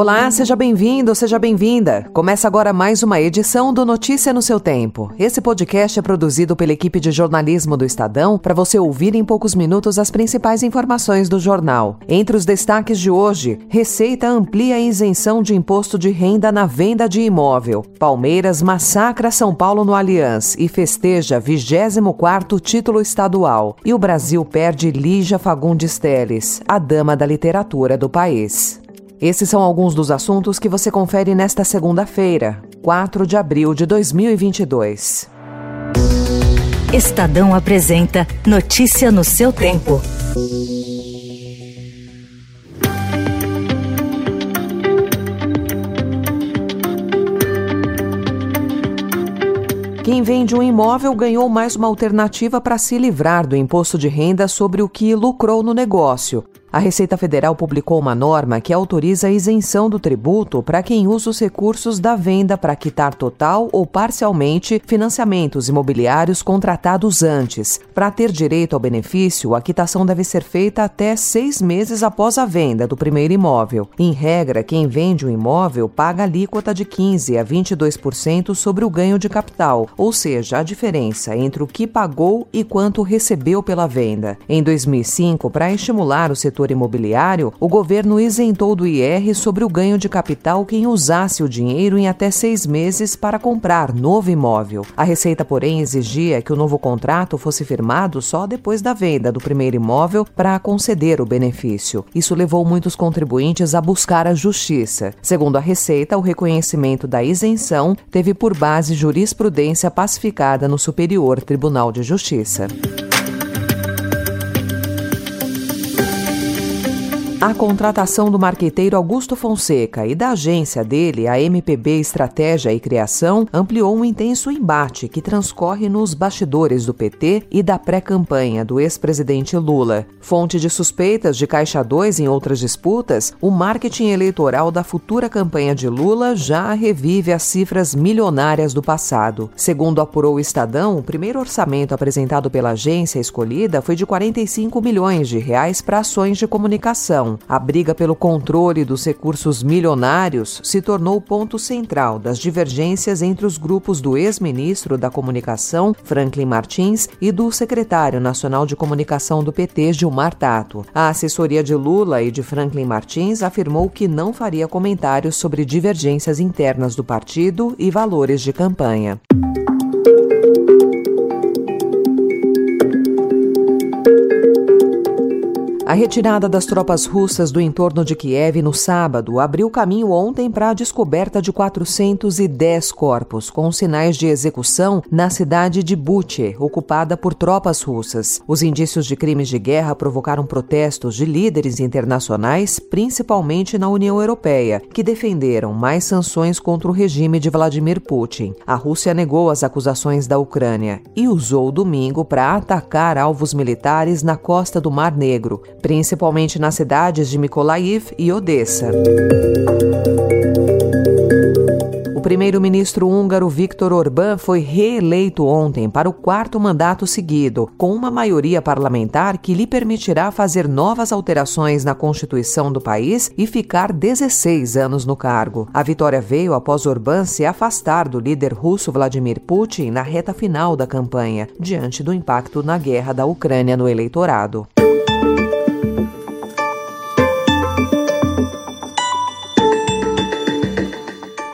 Olá, seja bem-vindo, seja bem-vinda. Começa agora mais uma edição do Notícia no seu Tempo. Esse podcast é produzido pela equipe de jornalismo do Estadão para você ouvir em poucos minutos as principais informações do jornal. Entre os destaques de hoje, Receita amplia a isenção de imposto de renda na venda de imóvel. Palmeiras massacra São Paulo no Allianz e festeja 24º título estadual. E o Brasil perde Lígia Fagundes Teles, a dama da literatura do país. Esses são alguns dos assuntos que você confere nesta segunda-feira, 4 de abril de 2022. Estadão apresenta Notícia no seu tempo. Quem vende um imóvel ganhou mais uma alternativa para se livrar do imposto de renda sobre o que lucrou no negócio. A Receita Federal publicou uma norma que autoriza a isenção do tributo para quem usa os recursos da venda para quitar total ou parcialmente financiamentos imobiliários contratados antes. Para ter direito ao benefício, a quitação deve ser feita até seis meses após a venda do primeiro imóvel. Em regra, quem vende um imóvel paga alíquota de 15% a 22% sobre o ganho de capital, ou seja, a diferença entre o que pagou e quanto recebeu pela venda. Em 2005, para estimular o setor setor imobiliário, o governo isentou do IR sobre o ganho de capital quem usasse o dinheiro em até seis meses para comprar novo imóvel. A Receita, porém, exigia que o novo contrato fosse firmado só depois da venda do primeiro imóvel para conceder o benefício. Isso levou muitos contribuintes a buscar a justiça. Segundo a Receita, o reconhecimento da isenção teve por base jurisprudência pacificada no Superior Tribunal de Justiça. A contratação do marqueteiro Augusto Fonseca e da agência dele, a MPB Estratégia e Criação, ampliou um intenso embate que transcorre nos bastidores do PT e da pré-campanha do ex-presidente Lula. Fonte de suspeitas de Caixa 2 em outras disputas, o marketing eleitoral da futura campanha de Lula já revive as cifras milionárias do passado. Segundo apurou o Estadão, o primeiro orçamento apresentado pela agência escolhida foi de 45 milhões de reais para ações de comunicação a briga pelo controle dos recursos milionários se tornou o ponto central das divergências entre os grupos do ex-ministro da Comunicação, Franklin Martins, e do secretário nacional de comunicação do PT, Gilmar Tato. A assessoria de Lula e de Franklin Martins afirmou que não faria comentários sobre divergências internas do partido e valores de campanha. A retirada das tropas russas do entorno de Kiev no sábado abriu caminho ontem para a descoberta de 410 corpos com sinais de execução na cidade de Buche, ocupada por tropas russas. Os indícios de crimes de guerra provocaram protestos de líderes internacionais, principalmente na União Europeia, que defenderam mais sanções contra o regime de Vladimir Putin. A Rússia negou as acusações da Ucrânia e usou o domingo para atacar alvos militares na costa do Mar Negro principalmente nas cidades de Mykolaiv e Odessa. O primeiro-ministro húngaro Viktor Orbán foi reeleito ontem para o quarto mandato seguido, com uma maioria parlamentar que lhe permitirá fazer novas alterações na Constituição do país e ficar 16 anos no cargo. A vitória veio após Orbán se afastar do líder russo Vladimir Putin na reta final da campanha, diante do impacto na guerra da Ucrânia no eleitorado.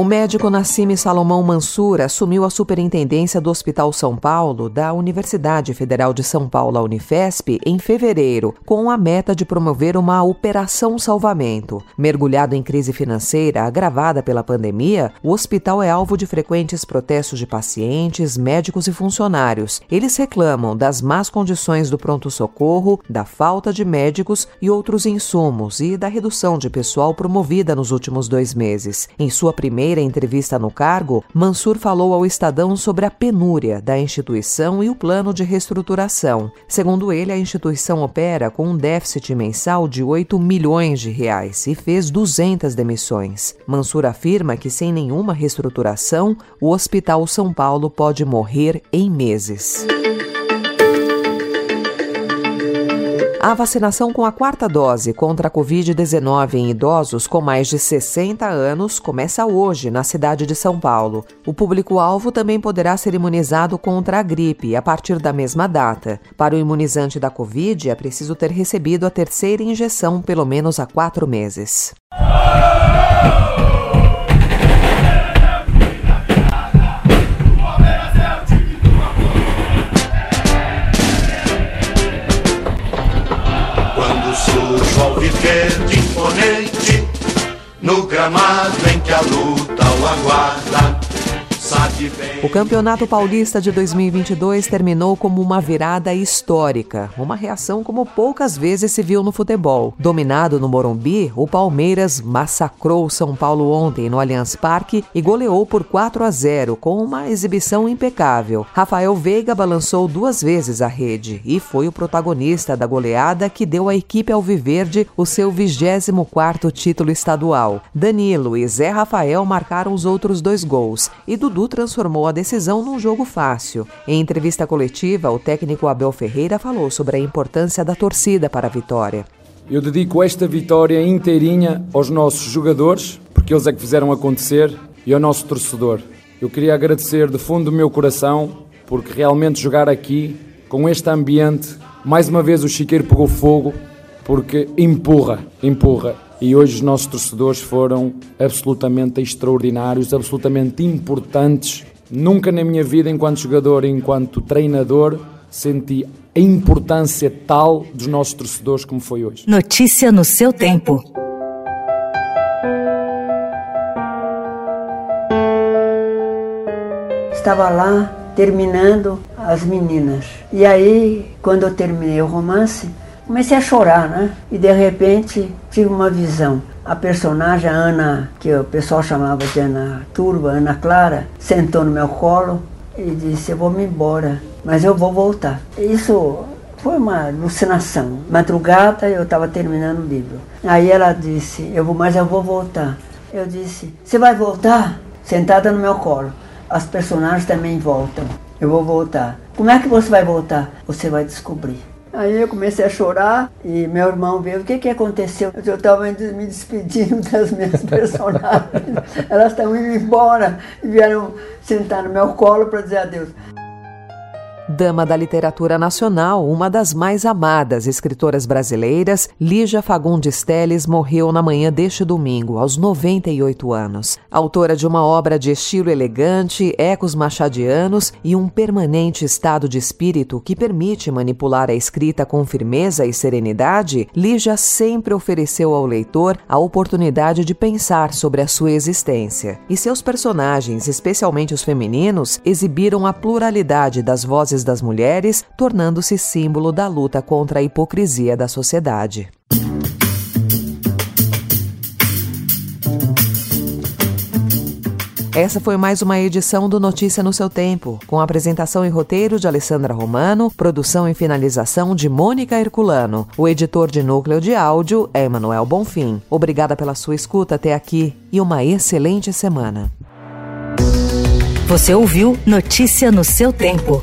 O médico Nassime Salomão Mansur assumiu a superintendência do Hospital São Paulo da Universidade Federal de São Paulo, a Unifesp, em fevereiro, com a meta de promover uma operação salvamento. Mergulhado em crise financeira agravada pela pandemia, o hospital é alvo de frequentes protestos de pacientes, médicos e funcionários. Eles reclamam das más condições do pronto-socorro, da falta de médicos e outros insumos e da redução de pessoal promovida nos últimos dois meses. Em sua primeira primeira entrevista no cargo, Mansur falou ao Estadão sobre a penúria da instituição e o plano de reestruturação. Segundo ele, a instituição opera com um déficit mensal de 8 milhões de reais e fez 200 demissões. Mansur afirma que sem nenhuma reestruturação, o Hospital São Paulo pode morrer em meses. A vacinação com a quarta dose contra a Covid-19 em idosos com mais de 60 anos começa hoje na cidade de São Paulo. O público-alvo também poderá ser imunizado contra a gripe a partir da mesma data. Para o imunizante da Covid, é preciso ter recebido a terceira injeção pelo menos há quatro meses. O Campeonato Paulista de 2022 terminou como uma virada histórica, uma reação como poucas vezes se viu no futebol. Dominado no Morumbi, o Palmeiras massacrou São Paulo ontem no Allianz Parque e goleou por 4 a 0 com uma exibição impecável. Rafael Veiga balançou duas vezes a rede e foi o protagonista da goleada que deu à equipe alviverde o seu 24º título estadual. Danilo e Zé Rafael marcaram os outros dois gols e Dudu Dudu transformou a decisão num jogo fácil. Em entrevista coletiva, o técnico Abel Ferreira falou sobre a importância da torcida para a vitória. Eu dedico esta vitória inteirinha aos nossos jogadores, porque eles é que fizeram acontecer, e ao nosso torcedor. Eu queria agradecer de fundo do meu coração, porque realmente jogar aqui, com este ambiente, mais uma vez o Chiqueiro pegou fogo, porque empurra, empurra e hoje os nossos torcedores foram absolutamente extraordinários, absolutamente importantes. Nunca na minha vida, enquanto jogador, enquanto treinador, senti a importância tal dos nossos torcedores como foi hoje. Notícia no seu tempo. Estava lá terminando as meninas. E aí, quando eu terminei o romance, Comecei a chorar, né? E de repente tive uma visão. A personagem, a Ana, que o pessoal chamava de Ana Turba, Ana Clara, sentou no meu colo e disse: Eu vou me embora, mas eu vou voltar. Isso foi uma alucinação. Madrugada eu estava terminando o livro. Aí ela disse: Eu vou, mas eu vou voltar. Eu disse: Você vai voltar? Sentada no meu colo. As personagens também voltam. Eu vou voltar. Como é que você vai voltar? Você vai descobrir. Aí eu comecei a chorar e meu irmão veio, o que que aconteceu? Eu estava me despedindo das minhas personagens, elas estão indo embora e vieram sentar no meu colo para dizer adeus. Dama da literatura nacional, uma das mais amadas escritoras brasileiras, Lígia Fagundes Telles morreu na manhã deste domingo, aos 98 anos. Autora de uma obra de estilo elegante, ecos machadianos e um permanente estado de espírito que permite manipular a escrita com firmeza e serenidade, Lígia sempre ofereceu ao leitor a oportunidade de pensar sobre a sua existência. E seus personagens, especialmente os femininos, exibiram a pluralidade das vozes das mulheres, tornando-se símbolo da luta contra a hipocrisia da sociedade. Essa foi mais uma edição do Notícia no seu Tempo, com apresentação e roteiro de Alessandra Romano, produção e finalização de Mônica Herculano. O editor de núcleo de áudio é Emanuel Bonfim. Obrigada pela sua escuta até aqui e uma excelente semana. Você ouviu Notícia no seu tempo.